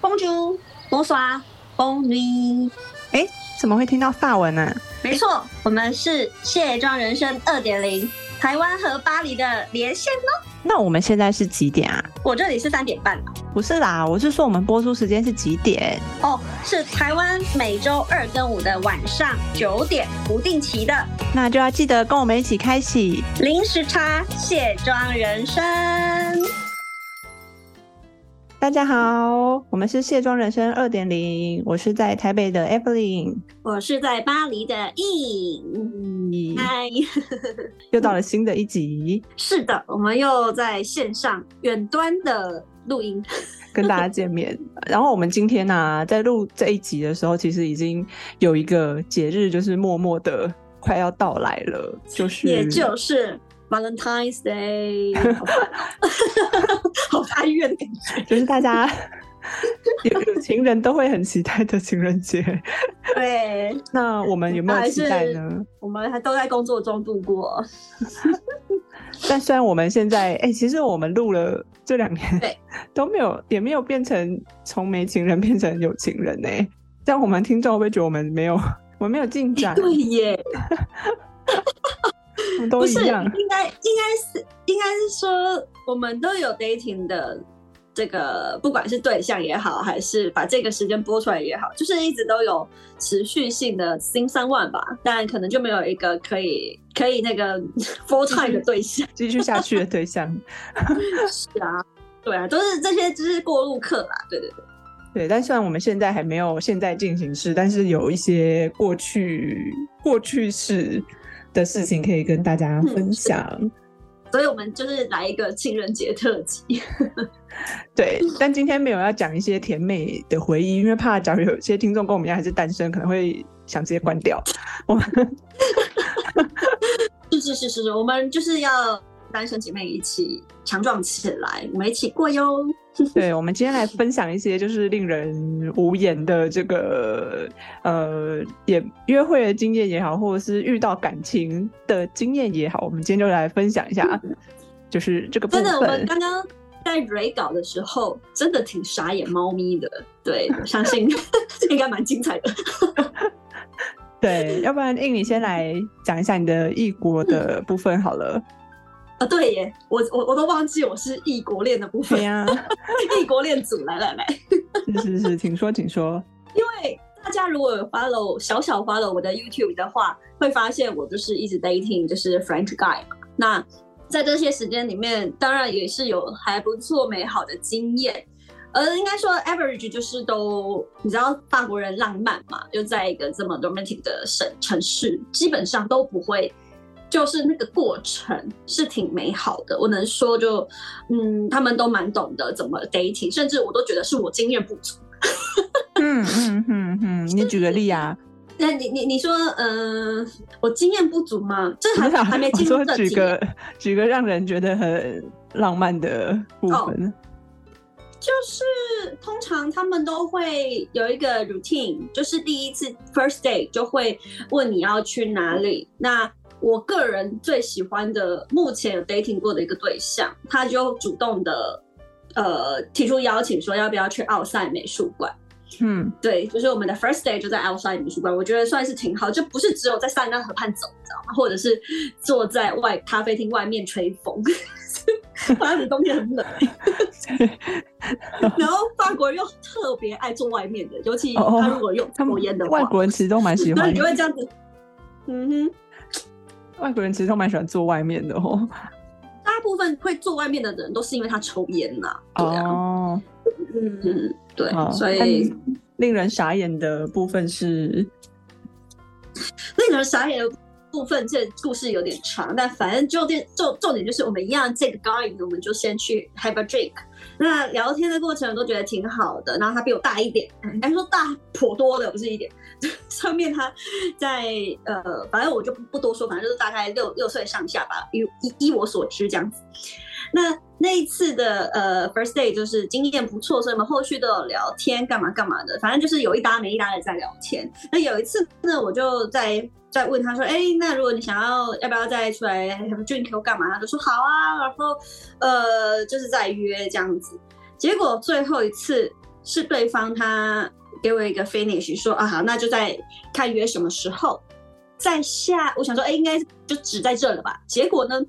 Bonjour, Bonsoir, Bon nuit。哎，怎么会听到法文呢？没错，我们是卸妆人生二点零，台湾和巴黎的连线哦。那我们现在是几点啊？我这里是三点半不是啦，我是说我们播出时间是几点？哦，是台湾每周二跟五的晚上九点，不定期的。那就要记得跟我们一起开启零时差卸妆人生。大家好，我们是卸妆人生二点零，我是在台北的 Evelyn，我是在巴黎的 E。嗨，又到了新的一集，是的，我们又在线上远端的录音，跟大家见面。然后我们今天呢，在录这一集的时候，其实已经有一个节日，就是默默的快要到来了，就是 也就是 Valentine's Day，好哀怨的感觉，就是大家有有情人都会很期待的情人节。对，那我们有没有期待呢？我们还都在工作中度过。但虽然我们现在，哎，其实我们录了这两年，对，都没有，也没有变成从没情人变成有情人呢。这样我们听众会不会觉得我们没有，我们没有进展？对耶。都一样，应该应该是应该是说，我们都有 dating 的这个，不管是对象也好，还是把这个时间播出来也好，就是一直都有持续性的新三万吧。但，可能就没有一个可以可以那个 full time 的对象继续下去的对象。是啊，对啊，都是这些，只是过路客啦。对对对，对。但虽然我们现在还没有现在进行式，但是有一些过去过去式。的事情可以跟大家分享，所以我们就是来一个情人节特辑。对，但今天没有要讲一些甜美的回忆，因为怕假如有些听众跟我们一样还是单身，可能会想直接关掉。我们 是是是是，我们就是要。单身姐妹一起强壮起来，我们一起过哟。对，我们今天来分享一些就是令人无言的这个呃，也约会的经验也好，或者是遇到感情的经验也好，我们今天就来分享一下，就是这个部分真的，我们刚刚在 re 稿的时候，真的挺傻眼猫咪的。对，我相信 应该蛮精彩的。对，要不然印你先来讲一下你的异国的部分好了。啊，对耶，我我我都忘记我是异国恋的部分呀，异国恋组来来来，是是是，请说请说。因为大家如果有 follow 小小 follow 我的 YouTube 的话，会发现我就是一直 dating 就是 French guy 嘛。那在这些时间里面，当然也是有还不错美好的经验，呃，应该说 average 就是都你知道法国人浪漫嘛，就在一个这么 romantic 的省城市，基本上都不会。就是那个过程是挺美好的，我能说就，嗯，他们都蛮懂得怎么 dating，甚至我都觉得是我经验不足。嗯嗯嗯嗯，你举个例啊？那你你你说，嗯，我经验不足吗？这还还没进入这举个举个让人觉得很浪漫的部分。就是通常他们都会有一个 routine，就是第一次 first day 就会问你要去哪里，那。我个人最喜欢的，目前有 dating 过的一个对象，他就主动的，呃，提出邀请，说要不要去奥赛美术馆。嗯，对，就是我们的 first day 就在奥赛美术馆，我觉得算是挺好，就不是只有在塞纳河畔走，你知道吗？或者是坐在外咖啡厅外面吹风，法国冬天很冷。然后法国人又特别爱坐外面的，尤其他如果用抽烟的话，外国人其实都蛮喜欢。那你会这样子，嗯哼。外国人其实都蛮喜欢坐外面的哦。大部分会坐外面的人都是因为他抽烟呐。哦，嗯，对，所以令人傻眼的部分是，令人傻眼的部分，这故事有点长，但反正重点重重点就是我们一样这个 guy，我们就先去 have a drink。那聊天的过程我都觉得挺好的，然后他比我大一点，应该说大颇多的，不是一点。上面他在呃，反正我就不多说，反正就是大概六六岁上下吧，依依依我所知这样子。那那一次的呃 first day 就是经验不错，所以我们后续都有聊天，干嘛干嘛的，反正就是有一搭没一搭的在聊天。那有一次呢，我就在在问他说，哎，那如果你想要要不要再出来什么 drink 干嘛？他就说好啊，然后呃就是在约这样子。结果最后一次是对方他给我一个 finish，说啊好，那就再看约什么时候。在下，我想说，哎，应该就只在这了吧？结果呢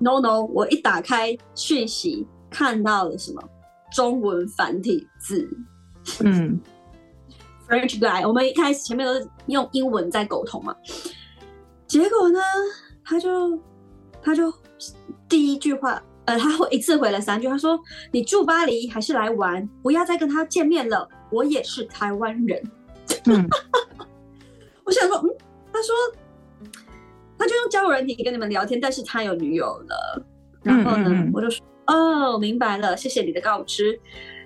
？No No，我一打开讯息，看到了什么？中文繁体字。嗯，French guy，我们一开始前面都是用英文在沟通嘛。结果呢，他就他就第一句话，呃，他会一次回了三句，他说：“你住巴黎还是来玩？不要再跟他见面了。我也是台湾人。”嗯，我想说，嗯。他说，他就用交友软体跟你们聊天，但是他有女友了。然后呢，我就说，哦，明白了，谢谢你的告知。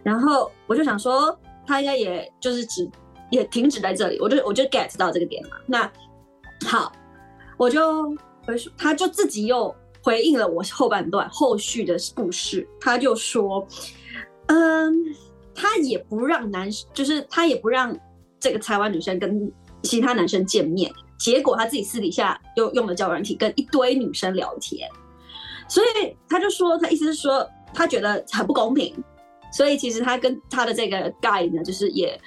然后我就想说，他应该也就是只也停止在这里。我就我就 get 到这个点嘛。那好，我就回说，他就自己又回应了我后半段后续的故事。他就说，嗯，他也不让男，就是他也不让这个台湾女生跟其他男生见面。结果他自己私底下又用了交友软体跟一堆女生聊天，所以他就说，他意思是说他觉得很不公平，所以其实他跟他的这个 guy 呢，就是也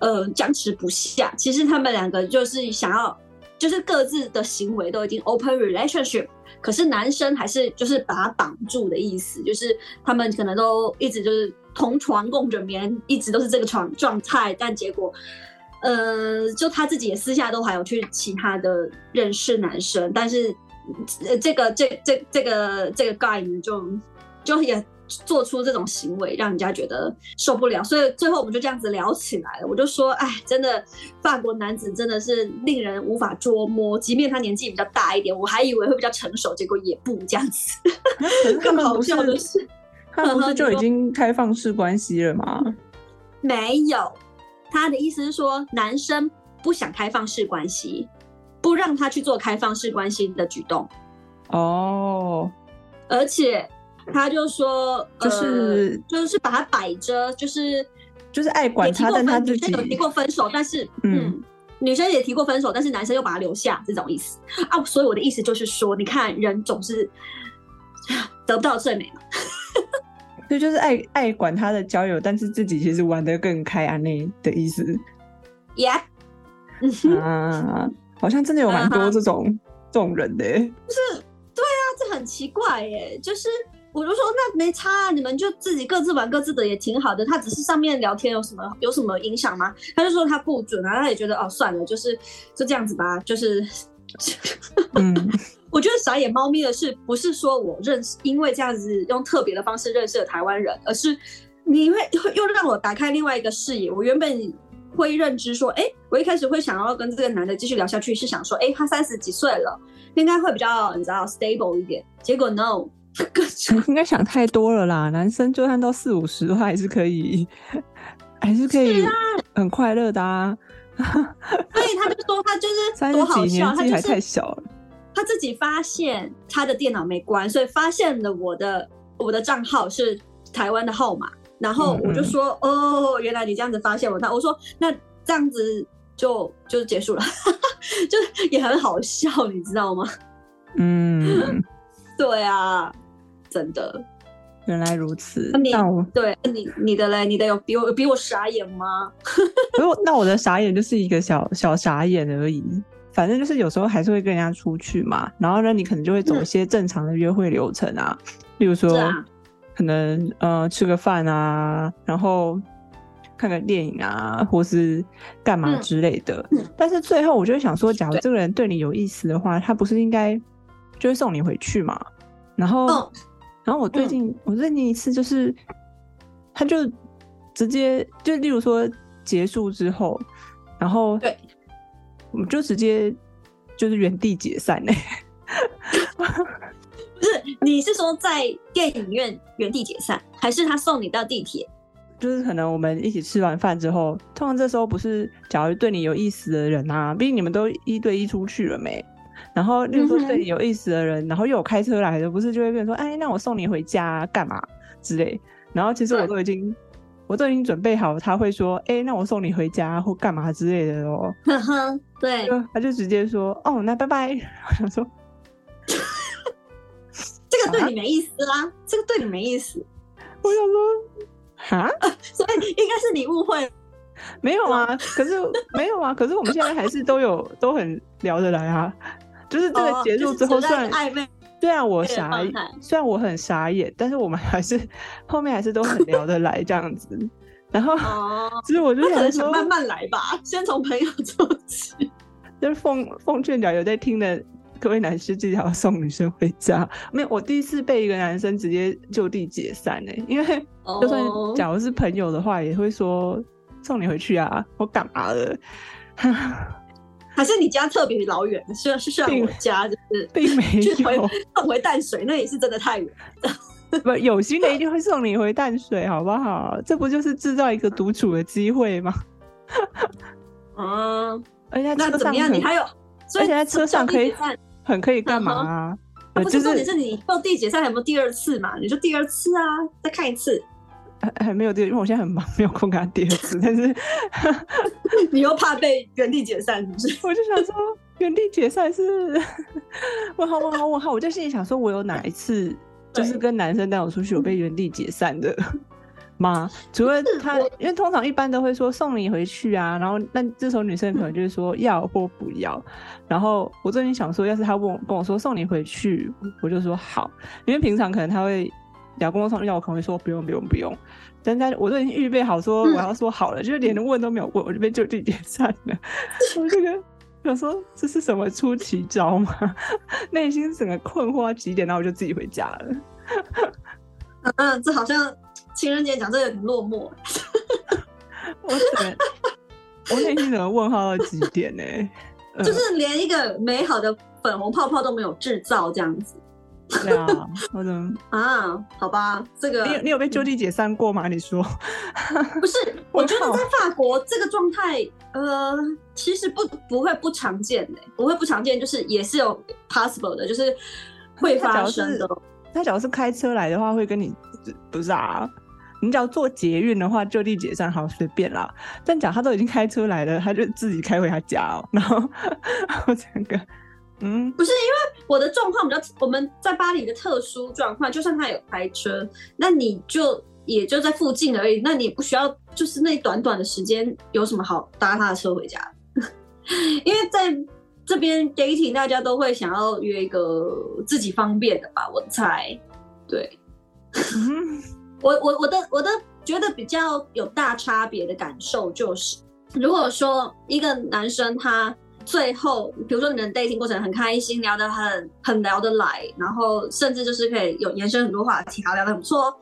呃僵持不下。其实他们两个就是想要，就是各自的行为都已经 open relationship，可是男生还是就是把他挡住的意思，就是他们可能都一直就是同床共枕眠，一直都是这个床状态，但结果。呃，就他自己也私下都还有去其他的认识男生，但是呃，这个这这这个这个 guy 呢，就就也做出这种行为，让人家觉得受不了。所以最后我们就这样子聊起来了。我就说，哎，真的法国男子真的是令人无法捉摸。即便他年纪比较大一点，我还以为会比较成熟，结果也不这样子。更好笑的是，他们不是就已经开放式关系了吗？没有。他的意思是说，男生不想开放式关系，不让他去做开放式关系的举动。哦，而且他就说，就是就是把他摆着，就是就是爱管他，但他自己有提过分手，但是嗯，女生也提过分手，但是男生又把他留下，这种意思啊。所以我的意思就是说，你看人总是得不到最美嘛。所以就是爱爱管他的交友，但是自己其实玩的更开啊，那的意思。Yeah，啊，好像真的有蛮多这种这种人的。就是对啊，这很奇怪耶。就是我就说那没差，啊你们就自己各自玩各自的也挺好的。他只是上面聊天有什么有什么影响吗？他就说他不准啊，他也觉得哦算了，就是就这样子吧，就是。嗯。我觉得傻眼猫咪的是，不是说我认识，因为这样子用特别的方式认识了台湾人，而是你会又让我打开另外一个视野。我原本会认知说，哎，我一开始会想要跟这个男的继续聊下去，是想说，哎，他三十几岁了，应该会比较你知道 stable 一点。结果 no，应该想太多了啦。男生就算到四五十的话，还是可以，还是可以很快乐的啊。所以他就说，他就是 多好笑，他还太小了。他自己发现他的电脑没关，所以发现了我的我的账号是台湾的号码，然后我就说哦，原来你这样子发现我，他我说那这样子就就结束了，就也很好笑，你知道吗？嗯，对啊，真的，原来如此。那我对你你的嘞，你的有比我比我傻眼吗？那我那我的傻眼就是一个小小傻眼而已。反正就是有时候还是会跟人家出去嘛，然后呢，你可能就会走一些正常的约会流程啊，例如说，可能呃吃个饭啊，然后看个电影啊，或是干嘛之类的。但是最后我就想说，假如这个人对你有意思的话，他不是应该就会送你回去嘛？然后，然后我最近我最近一次就是，他就直接就例如说结束之后，然后对。我们就直接就是原地解散嘞，不是？你是说在电影院原地解散，还是他送你到地铁？就是可能我们一起吃完饭之后，通常这时候不是，假如对你有意思的人啊，毕竟你们都一对一出去了没？然后例如说对你有意思的人，然后又有开车来的，不是就会变成说，哎，那我送你回家干嘛之类？然后其实我都已经。我都已经准备好，他会说：“哎，那我送你回家或干嘛之类的哦。”呵呵，对，他就直接说：“哦，那拜拜。”我想说，这个对你没意思啦，这个对你没意思。我想说，啊，所以应该是你误会。没有啊，可是没有啊，可是我们现在还是都有都很聊得来啊。就是这个结束之后，虽然暧昧，虽然我傻，虽然我很傻眼，但是我们还是 后面还是都很聊得来这样子。然后，其实我就想说，慢慢来吧，先从朋友做起。就是奉奉劝讲有在听的各位男士，记得要送女生回家。没有，我第一次被一个男生直接就地解散呢，因为就算假如是朋友的话，也会说送你回去啊，我干嘛了？还是你家特别老远？虽然是像我家，就是并没有送回淡水，那也是真的太远。不，有心的一定会送你回淡水，好不好？这不就是制造一个独处的机会吗？嗯，而且那怎么样？你还有，而且在车上可以很可以干嘛啊？不是重点是你就地解散有没有第二次嘛？你就第二次啊，再看一次。还还没有第，因为我现在很忙，没有空跟他第二次。但是 你又怕被原地解散，是不是？我就想说，原地解散是我好，我好，我好。我就心里想说，我有哪一次？就是跟男生带我出去我被原地解散的吗？除了他，因为通常一般都会说送你回去啊，然后那这时候女生可能就是说要或不要。然后我最近想说，要是他问我跟我说送你回去，我就说好，因为平常可能他会聊跟我送，要我可能会说不用不用不用。但在我都已经预备好说我要说好了，就是连问都没有问，我就被就地解散了。我这个。想说这是什么出奇招吗？内心整个困惑到极点，然后我就自己回家了。嗯，这好像情人节讲这个很落寞。我我内心怎么问号到极点呢？就是连一个美好的粉红泡泡都没有制造，这样子。对啊，我怎么啊？好吧，这个你你有被就地解散过吗？你说不是？我觉得在法国这个状态，呃，其实不不会不常见的，不会不常见，就是也是有 possible 的，就是会发生的。他假如是开车来的话，会跟你不是啊？你只要坐捷运的话，就地解散好随便啦。但假他都已经开车来了，他就自己开回他家哦，然后 我整个。嗯，不是因为我的状况比较，我们在巴黎的特殊状况，就算他有开车，那你就也就在附近而已，那你也不需要，就是那短短的时间有什么好搭他的车回家？因为在这边 dating，大家都会想要约一个自己方便的吧，我猜。对，我我我的我的觉得比较有大差别的感受就是，如果说一个男生他。最后，比如说你们 dating 过程很开心，聊得很很聊得来，然后甚至就是可以有延伸很多话题，好聊得很不错。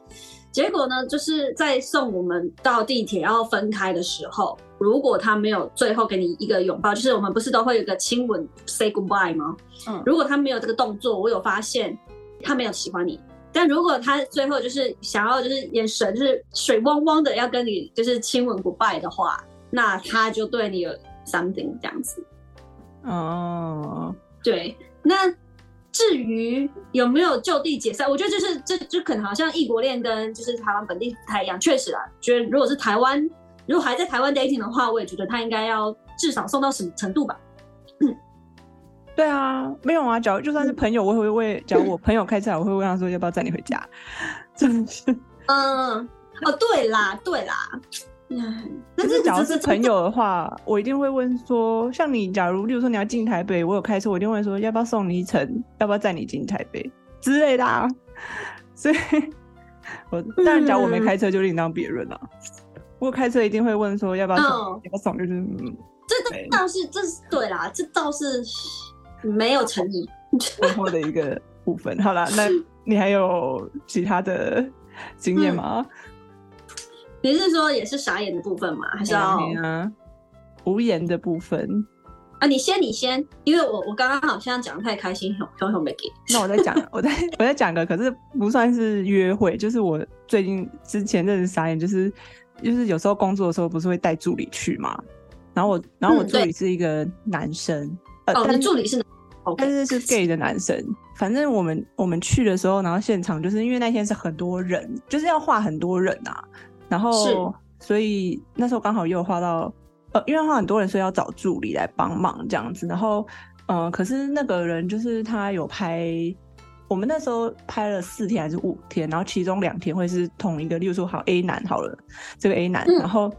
结果呢，就是在送我们到地铁要分开的时候，如果他没有最后给你一个拥抱，就是我们不是都会有个亲吻 say goodbye 吗？嗯，如果他没有这个动作，我有发现他没有喜欢你。但如果他最后就是想要就是眼神就是水汪汪的要跟你就是亲吻 goodbye 的话，那他就对你有 something 这样子。哦，对，那至于有没有就地解散，我觉得就是这就可能好像异国恋跟就是台湾本地不太一样。确实啊，觉得如果是台湾，如果还在台湾 dating 的话，我也觉得他应该要至少送到什么程度吧。嗯，对啊，没有啊，假如就算是朋友，我会为假如我朋友开车，我会问他说要不要载你回家，真的是。嗯，哦，对啦，对啦。但是，假如是朋友的话，我一定会问说，像你，假如，例如说你要进台北，我有开车，我一定会说，要不要送你一程，要不要载你进台北之类的。啊。所以，我当然，假如我没开车，就另当别论了。我开车一定会问说，要不要送，要不要送，就是，这倒是，这是对啦，这倒是没有诚意，然后的一个部分。好了，那 你还有其他的经验吗？你是说也是傻眼的部分吗？还是要无言的部分啊？你先，你先，因为我我刚刚好像讲的太开心，熊熊熊没给。那我再讲，我再我再讲个，可是不算是约会，就是我最近之前认识傻眼，就是就是有时候工作的时候不是会带助理去嘛，然后我然后我助理是一个男生，哦，你助理是，但是是 gay 的男生。反正我们我们去的时候，然后现场就是因为那天是很多人，就是要画很多人啊。然后，所以那时候刚好又画到，呃，因为画很多人，所以要找助理来帮忙这样子。然后，呃，可是那个人就是他有拍我们那时候拍了四天还是五天，然后其中两天会是同一个，例如说好 A 男好了，这个 A 男，然后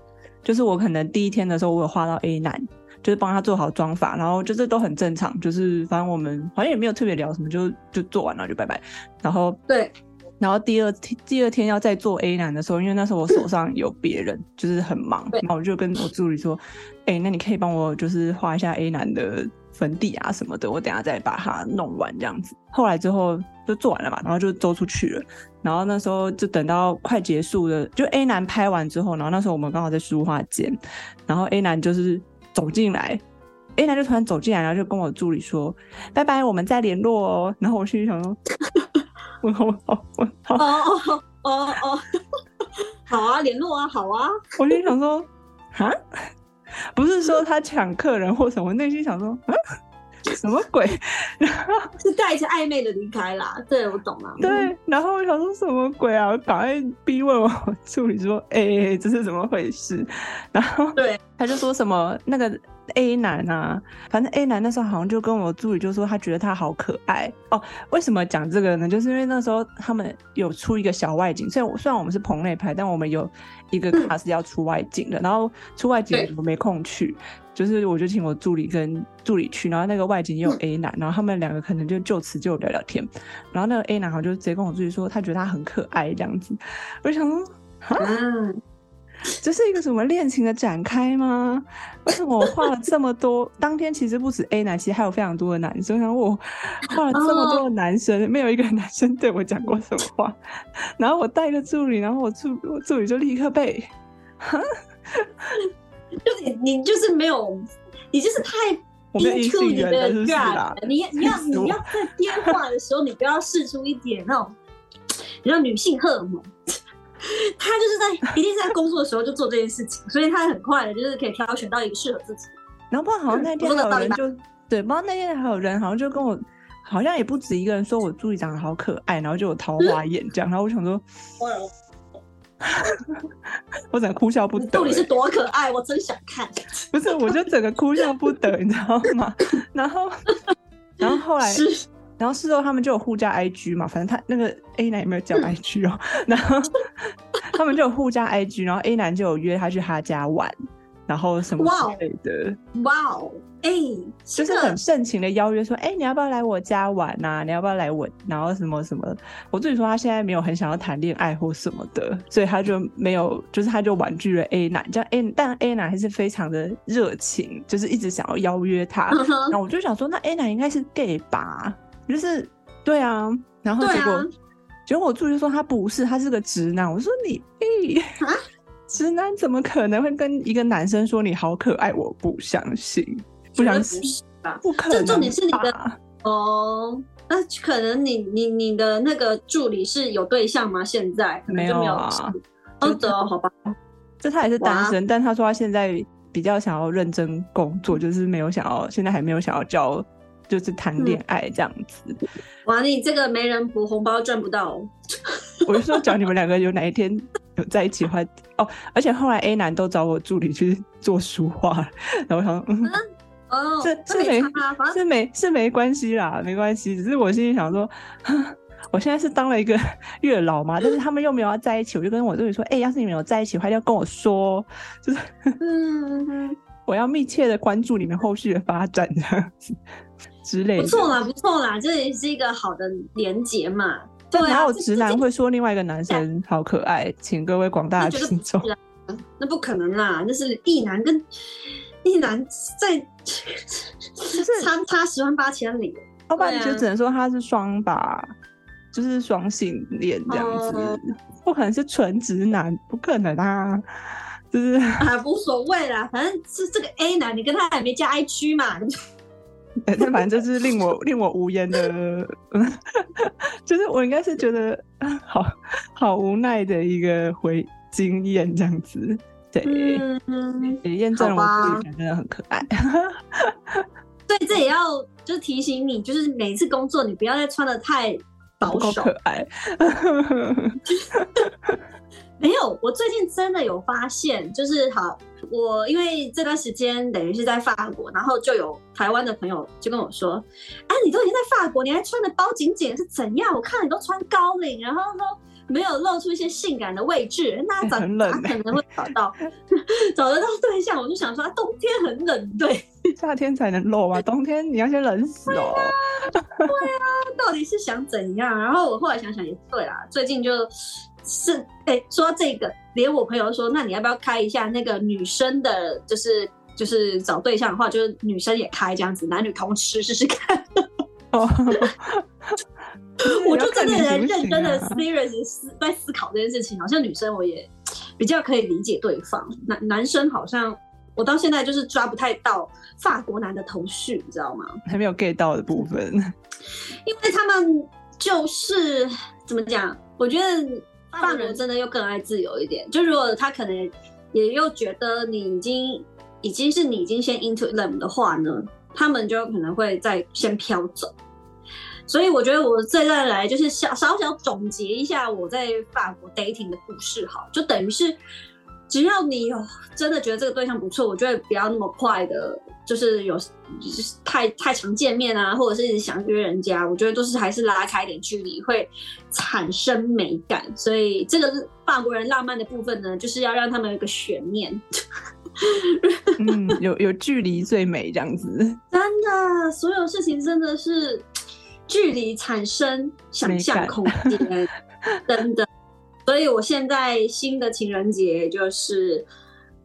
就是我可能第一天的时候我有画到 A 男，就是帮他做好妆法，然后就是都很正常，就是反正我们好像也没有特别聊什么，就就做完了就拜拜，然后对。然后第二天第二天要再做 A 男的时候，因为那时候我手上有别人，就是很忙，然后我就跟我助理说：“哎，那你可以帮我就是画一下 A 男的粉底啊什么的，我等下再把它弄完这样子。”后来之后就做完了嘛，然后就走出去了。然后那时候就等到快结束了，就 A 男拍完之后，然后那时候我们刚好在书画间，然后 A 男就是走进来，A 男就突然走进来，然后就跟我助理说：“拜拜，我们再联络哦。”然后我心里想说。问好，问好。哦哦哦哦，好啊，联络啊，好啊。我心想说，啊，不是说他抢客人或什么，内心想说，啊，什么鬼？是带着暧昧的离开啦。对，我懂了。对，然后我想说什么鬼啊？赶快逼问我助理说，哎，这是怎么回事？然后对，他就说什么那个。A 男啊，反正 A 男那时候好像就跟我助理就说他觉得他好可爱哦。为什么讲这个呢？就是因为那时候他们有出一个小外景，虽然虽然我们是棚内拍，但我们有一个卡是要出外景的。然后出外景我没空去，就是我就请我助理跟助理去。然后那个外景也有 A 男，然后他们两个可能就就此就聊聊天。然后那个 A 男好像就直接跟我助理说，他觉得他很可爱这样子。我就想说，啊。这是一个什么恋情的展开吗？为什么我画了这么多？当天其实不止 A 男，其实还有非常多的男生。然后我画了这么多的男生，没有一个男生对我讲过什么话。然后我带个助理，然后我助我助理就立刻被，就你你就是没有，你就是太低估你的感。你你要你要在电话的时候，你不要试出一点那种，你知道女性荷尔蒙。他就是在一定是在工作的时候就做这件事情，所以他很快的就是可以挑选到一个适合自己。然后不知道好像那天还有人就对，不知道那天还有人好像就跟我，好像也不止一个人说我助理长得好可爱，然后就有桃花眼这样。然后我想说，我整个哭笑不得。到底是多可爱，我真想看。不是，我就整个哭笑不得，你知道吗？然后，然后后来。然后事后他们就有互加 IG 嘛，反正他那个 A 男有没有加 IG 哦？然后他们就有互加 IG，然后 A 男就有约他去他家玩，然后什么之类的。哇哦，哎，就是很盛情的邀约，说哎你要不要来我家玩呐？你要不要来我？然后什么什么？我自己说他现在没有很想要谈恋爱或什么的，所以他就没有，就是他就婉拒了 A 男。这样 A，但 A 男还是非常的热情，就是一直想要邀约他。然后我就想说，那 A 男应该是 gay 吧？就是对啊，然后结果结果我助理说他不是，他是个直男。我说你屁，直男怎么可能会跟一个男生说你好可爱？我不相信，不相信吧？不可能。这重点是你的哦，那可能你你你的那个助理是有对象吗？现在没有啊？哦，走好吧，这他也是单身，但他说他现在比较想要认真工作，就是没有想要，现在还没有想要交。就是谈恋爱这样子，哇！你这个没人补红包赚不到。我就说，讲你们两个有哪一天有在一起话哦，而且后来 A 男都找我助理去做书画，然后我想，嗯，哦，这是没是没是没关系啦，没关系。只是我心里想说，我现在是当了一个 月老嘛，但是他们又没有要在一起，我就跟我助理说，哎，要是你们有在一起的话，要跟我说，就是，嗯，我要密切的关注你们后续的发展这样子。之类不错啦，不错啦，这也是一个好的连结嘛。对啊，有直男会说另外一个男生好可爱，请各位广大听众。那不可能啦，那是异男跟一男在，就是差差十万八千里。老板就只能说他是双吧，就是双性恋这样子，不可能是纯直男，不可能啊，就是啊，无所谓啦，反正是这个 A 男，你跟他还没加 I G 嘛。但反正就是令我令我无言的，就是我应该是觉得好好无奈的一个回经验这样子，对，也验证了我自己真的很可爱。对，这也要就是提醒你，就是每次工作你不要再穿的太保守，可爱。没有，我最近真的有发现，就是好，我因为这段时间等于是在法国，然后就有台湾的朋友就跟我说，啊，你都已经在法国，你还穿的包紧紧是怎样？我看你都穿高领，然后说没有露出一些性感的位置，那咋很冷咋可能会找到 找得到对象？我就想说，啊，冬天很冷，对，夏天才能露啊，冬天你要先冷死哦。对啊到底是想怎样？然后我后来想想也对啦，最近就是哎、说到这个，连我朋友都说，那你要不要开一下那个女生的，就是就是找对象的话，就是女生也开这样子，男女通吃试试看。哦，我就真的在要看你行不认真的 serious 思在思考这件事情，好像女生我也比较可以理解对方，男男生好像我到现在就是抓不太到法国男的头绪，你知道吗？还没有 get 到的部分，因为他们就是怎么讲？我觉得法国真的又更爱自由一点。就如果他可能也又觉得你已经已经是你已经先 into them 的话呢，他们就可能会再先飘走。所以我觉得我最再来就是小小小总结一下我在法国 dating 的故事，哈，就等于是只要你有真的觉得这个对象不错，我觉得不要那么快的，就是有就是太太常见面啊，或者是一直想约人家，我觉得都是还是拉开一点距离会产生美感。所以这个是法国人浪漫的部分呢，就是要让他们有一个悬念。嗯，有有距离最美这样子，真的，所有事情真的是距离产生想象空间，真的。所以我现在新的情人节就是，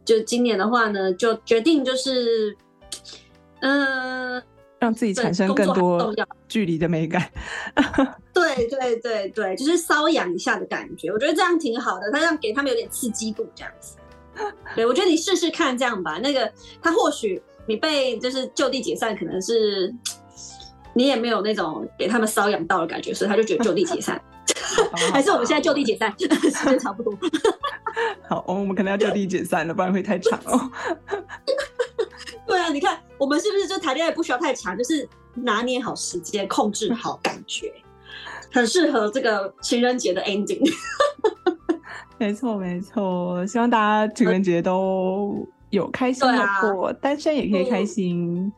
就今年的话呢，就决定就是，嗯、让自己产生更多要距离的美感。对对对对，就是瘙痒一下的感觉，我觉得这样挺好的，他让给他们有点刺激度，这样子。对，我觉得你试试看这样吧。那个他或许你被就是就地解散，可能是 你也没有那种给他们瘙痒到的感觉，所以他就觉得就地解散。还是我们现在就地解散，时间差不多。好，哦我们可能要就地解散了，不然会太长哦。对啊，你看我们是不是就谈恋爱不需要太长，就是拿捏好时间，控制好感觉，很适合这个情人节的 ending。没错，没错，希望大家情人节都有开心的过，单身也可以开心。有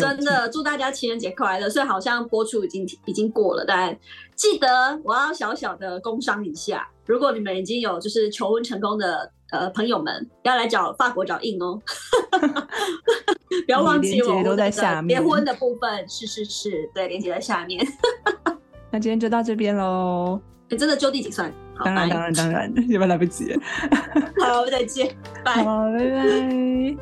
真的，祝大家情人节快乐！所以好像播出已经已经过了，但记得我要小小的工商一下，如果你们已经有就是求婚成功的呃朋友们，要来找法国找印哦，不要忘记我都在下面结婚的部分是是是，对，连接在下面。那今天就到这边喽。你真的就地几算？好，当然，拜当然，当然，要不然来不及了。好，再见，拜拜。